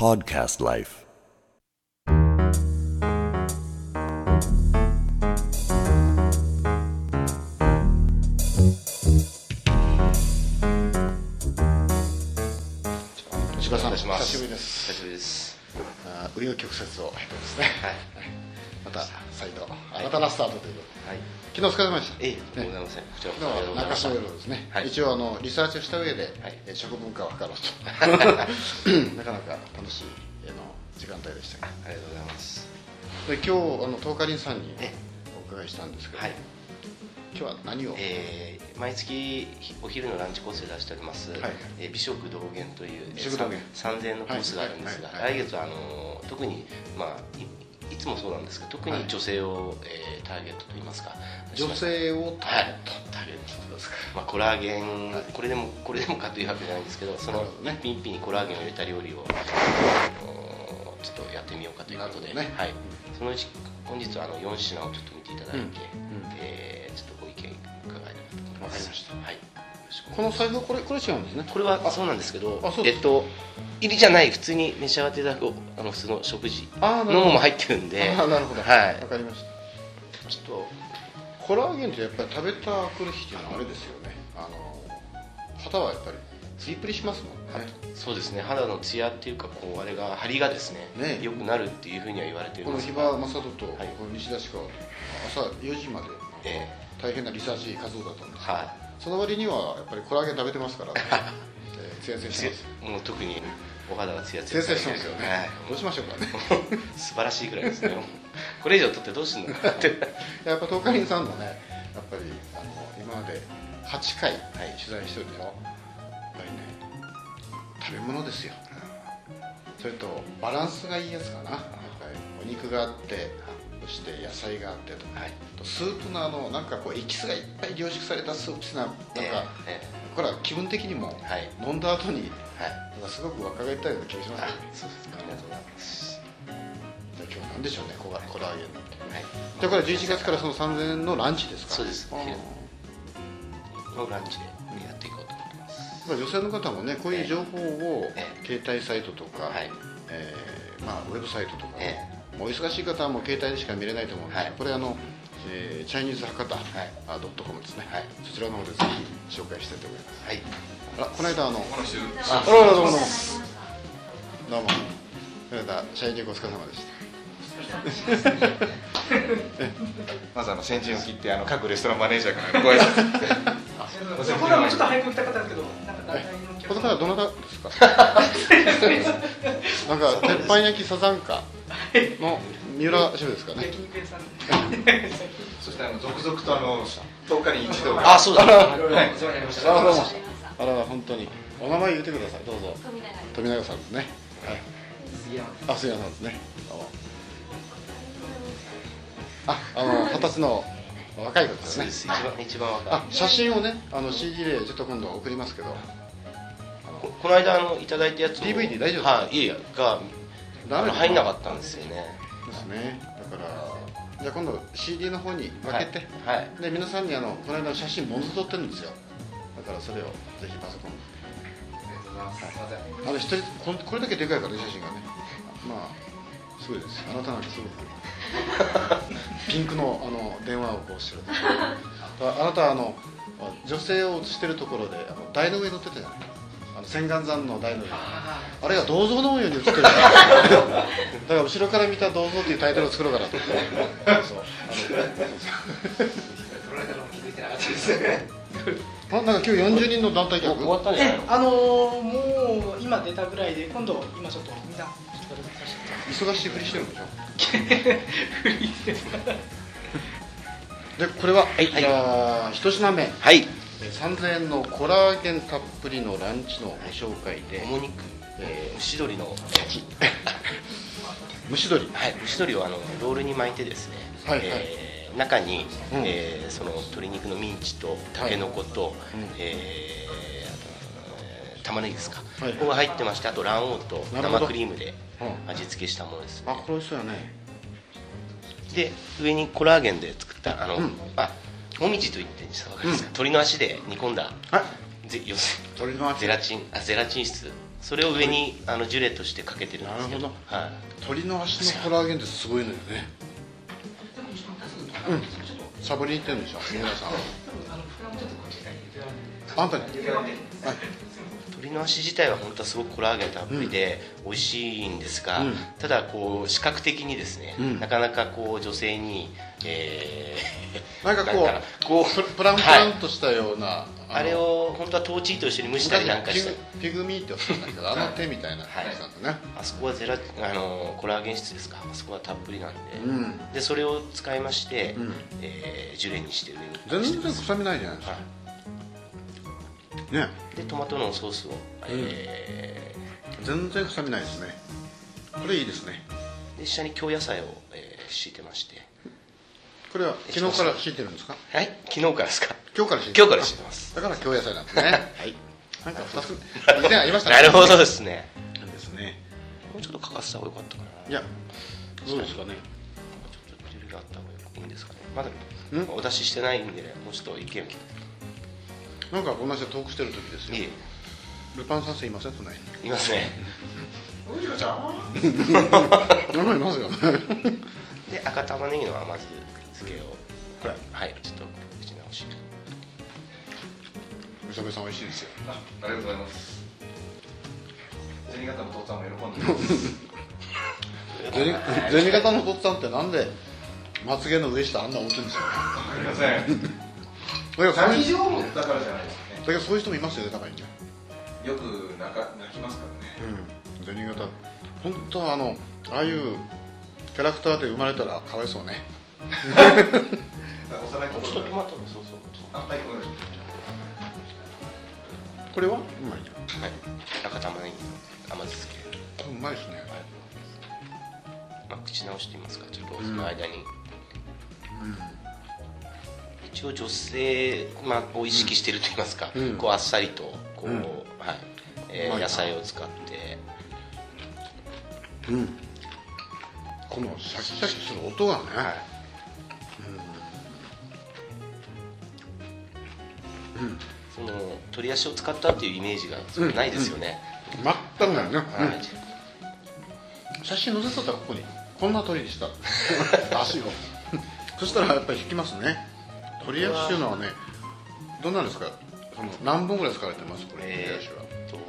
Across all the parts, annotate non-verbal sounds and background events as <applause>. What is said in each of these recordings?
Podcast Life. 石破さんお願いします。久しぶりです。久しぶりです。紆余曲折を。経てですね、はいまた再度新たなスタートということで。はい。昨日お疲れ様でした。ええとんでもございません。こちらこ中洲の夜ですね、はい。一応あのリサーチをした上で、はい。えー食文化を図ろうと。<laughs> なかなか楽しいえーの時間帯でしたがありがとうございます。で今日あの東華林さんにえお伺いしたんですけど、はい。今日は何を、えー毎月お昼のランチコースで出しております、はい。えー美食道元という美食道元3000円のコースがあるんですが、来月はあの特にまあいいつもそうなんですけど特に女性を、えーターゲットといいますか。女性をタはいーゲット。ターゲットですか。まあ、コラーゲン、これでもこれでもかというわけじゃないんですけどそのね一品一品にコラーゲンを入れた料理を、ちょっとやってみようかということで、ね。はい、そのうち本日はあの4品をちょっと見ていただいて、うん。うん。えーちょっとご意見伺えればと思います。わかりました。はい、この財布はこれこれ違うんですね。これはそうなんですけどえっと入りじゃない普通に召し上がっていただくあの普通の食事。のもも入ってるんで。あーなるほど。はい。わかりました。ちょっとコラーゲンってやっぱり食べたくる日っていうのはあれですよね。あの肌はやっぱりツイプリしますもんね。そうですね。肌のツヤっていうかこうあれが張りがですねね。良くなるっていうふうには言われてるこのんです木場正人とはい。この西田氏が朝4時までえ大変なリサーチ活動だったんですーはその割にはやっぱりコラーゲン食べてますからね <laughs> えーツヤツヤいしてます。もう特にお肌がツヤツツヤヤツヤしてますよね、はい。どうしましょうかね。素晴らしいぐらいですねこれ以上取ってどうすんのかって。やっぱ東海林さんのねやっぱりあの今まで8回はい取材してるでしょやっぱりね食べ物ですよ。それとバランスがいいやつかな。お肉があってそして野菜があってとか。はい。スープのあのなんかこうエキスがいっぱい凝縮されたスープっていうのはなんか、えこれは気分的にも飲んだ後にはい。なんかすごく若返ったような気がしますね。そうですか。ありがとうございます。じゃあ今日なんでしょうねコラコラーゲンなんて。はい。じゃあこれ11月からその3000円のランチですか。そうです。のランチでやっていこうと思ってます。まあ女性の方もねこういう情報をえ携帯サイトとか、はい。えーまあ、ウェブサイトとか、えもうお忙しい方はもう携帯でしか見れないと思うんですけど、はい。これあの、えーチャイニーズ博多、いあドットコムですね、はいそちらの方でぜひ紹介したいと思います。はい。あらこの間あのああららどうもどうも。どうも。この間社員旅行お疲れ様でした。<laughs> まずあの先陣を切ってあの各レストランマネージャーからご挨拶。ご説明僕らもちょっと早く来た方ですけど、なんか大体のお客この様方どなたですか。なんか鉄板焼きサザンカの三浦シェフですかね。そしてあの続々とあの10日に一度が。あそうだ。あらい。あら本当に。お名前言ってください。どうぞ。富永さんですね。はい。あ杉山さんですね。ああの二十歳の若い子ですね。一番一番若い。あ写真をねあの CD でちょっと今度送りますけど。ここの間あのいただいたやつを。DVD 大丈夫ですか？はい。いえいえ。が入んなかったんですよねですね。だからじゃあ今度 CD の方に分けて、はい。はい。で皆さんにあのこの間の写真ものず撮ってるんですよ。だからそれをぜひパソコン。あの一人こんこれだけでかいからね写真がね。まあすごいですあなたなんかすごくピンクのあの電話をこうしてる <laughs> ああなたはあの女性を写してるところであの台の上に乗ってたじゃないあの千眼山の台のあれが銅像のように写ってるから。<laughs> だから後ろから見た銅像っていうタイトルを作ろうかなと。思ってそう。あのあ <laughs> なんか今日40人の団体客？終わっう今出たぐらいで、今度今ちょっとみんなちょっとさせて忙しいふりしてるんでしょ？フリーでこれは、い。じゃあ一品目。はい。えー3000円のコラーゲンたっぷりのランチのご紹介でもも肉、えー蒸し鶏の。<laughs> 蒸し鶏。はい蒸し鶏をあのロールに巻いてですね、はいはい。えー中に、うん。えーその鶏肉のミンチとたけのこと、うん。えー玉ねぎですか、はい。ここが入ってましてあと卵黄と生クリームでうん。味付けしたものです、あこれ美味しそうやね。で上にコラーゲンで作ったあの、うん。あもみじといってわかりますか、鶏の足で煮込んだはいぜ要す鶏の足。ゼラチンあゼラチン質。それを上にあのジュレとしてかけてるんですけど。なるほはい、鶏の足のコラーゲンってすごいのよね。うん。サボりに行ってるんでしょ三浦さん。あんたに。はい鶏の足自体は本当はすごくコラーゲンたっぷりで美味しいんですが、うん。ただこう視覚的にですね、うん。なかなかこう女性に、えー <laughs> なんかこうこうププランプランとしたような、のあれを本当はトーチと一緒に蒸したりなんかしたピグピグミーって言うんだけどあの手みたいな感じなんだね、あそこはゼラあのコラーゲン質ですか？あそこはたっぷりなんで、うん。でそれを使いまして、うん。えージュレにして上に。全然臭みないじゃないですか、はね。い、でトマトのソースを、え全然臭みないですね。これいいですね。ーで下に京野菜を、えー敷いてまして。これは昨日から敷いてるんですか？はい？昨日からですか？今日から敷いてる。今日から敷いてます。だから京野菜なんですね。はい。なんか2つ <laughs> 以前ありましたね。なるほどですね。ですね。もうちょっとかかってた方がよかったかな。いやどうですかね。ちょっとジュレがあった方がいいんですかね。まだん？お出ししてないんでもうちょっと意見なんかこんな人トークしてる時ですよ。いいルパン三世いません？そんなにいますね名前いますよね。で赤玉ねぎの甘酢漬けをこれはいちょっと打ち直し。磯部さん美味しいですよ。あありがとうございます。銭形の父さんも喜んでます。銭銭形のとっつぁんってなんでまつげの上下あんな大きいんですよわかりませんだからそういう泣き上手だからじゃないですかね。だけどそういう人もいますよねたまにね。よく泣か泣きますからね。うん。銭形本当はあのああいうキャラクターで生まれたらかわいそうね。幼いちょっと頃トマトのソースをあはいごめんなさい。これは？うまいじはい。赤玉ねぎの甘酢漬け。うまいですね。まあ、口直してみますか。ちょっとその間に、一応女性、まあ、を意識してると言いますか、うん。こうあっさりとこう、うん。はい。えー野菜を使って。うん。このシャキシャキする音がね、はい。その鶏足を使ったっていうイメージがないですよね、全くないね、はい。うん。写真載せとったらここに。こんな鳥でした。<laughs> 足を。そしたらやっぱり引きますね鳥足っていうのはねどんなんですか？その何本ぐらい使われてます？これ鳥え足は。ーっと30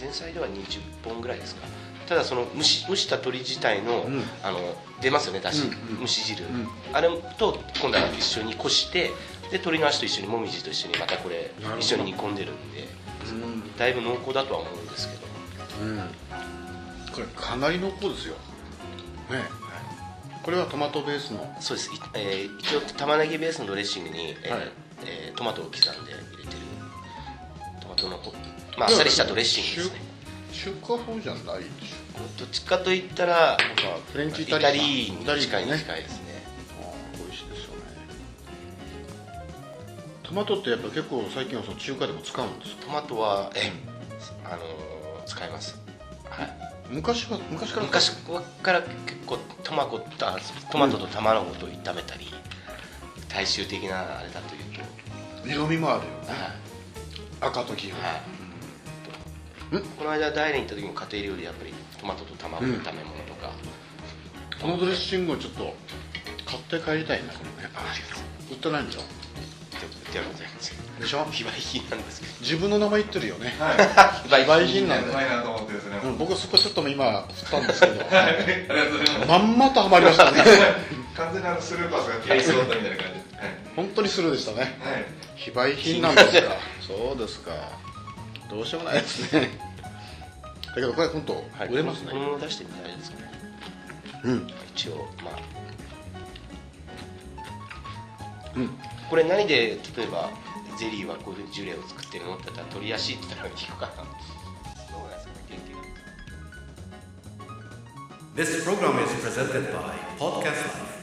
前菜では20本ぐらいですか。ただその蒸し蒸した鶏自体の,、うん。あの出ますよねだし、うんうん。蒸し汁、ん。あれと今度は一緒にこしてで鶏の足と一緒にもみじと一緒にまたこれ一緒に煮込んでるんで。うん。だいぶ濃厚だとは思うんですけど。うん。これかなり濃厚ですよ。ねこれはトマトベースの？そうです、いえー一応玉ねぎベースのドレッシングに、えーはい。えートマトを刻んで入れてるトマトのほまああっさりしたドレッシングですね。中中華風じゃないでしどっちかといったらょなんかフレンチイイタタリリーに近い近いですね。美味しいですよね。トマトってやっぱ結構最近はその中華でも使うんですか？トマトはえあのー使います、はい、昔は昔から？昔から結構トマトとトマトと卵と炒めたり、大衆的なあれだというと、色味もあるよね。は赤と黄色。い。はいこの間ダイレに行った時も家庭料理やっぱりトマトと卵の炒め物とか、このドレッシングをちょっと買って帰りたいなこれね。売ってないんだ。よではございませんでしょ？非売品なんですけど。自分の名前言ってるよね。はい。非売売品品なんだ。よ、うまいなと思ってで。すねうん、僕そこちょっと今振ったんですけど。<laughs> はい。ありがとうございます。まんまとハマりましたね。<laughs> 完全にあのスルーパスが切りそうだったみたいな感じ。本当にスルーでしたね。はい、はい非売品なんですか？<laughs> そうですか。どうしようもないですね。だけどこれ本当売れますね。このまま出してみたいですかね。うん。一応まあ。うん。これ何で例えばゼリーはこういうふうにジュレを作ってるのって言ったら鶏足って言ったら聞くかなどうですかね研究が This program is presented by Podcast Life.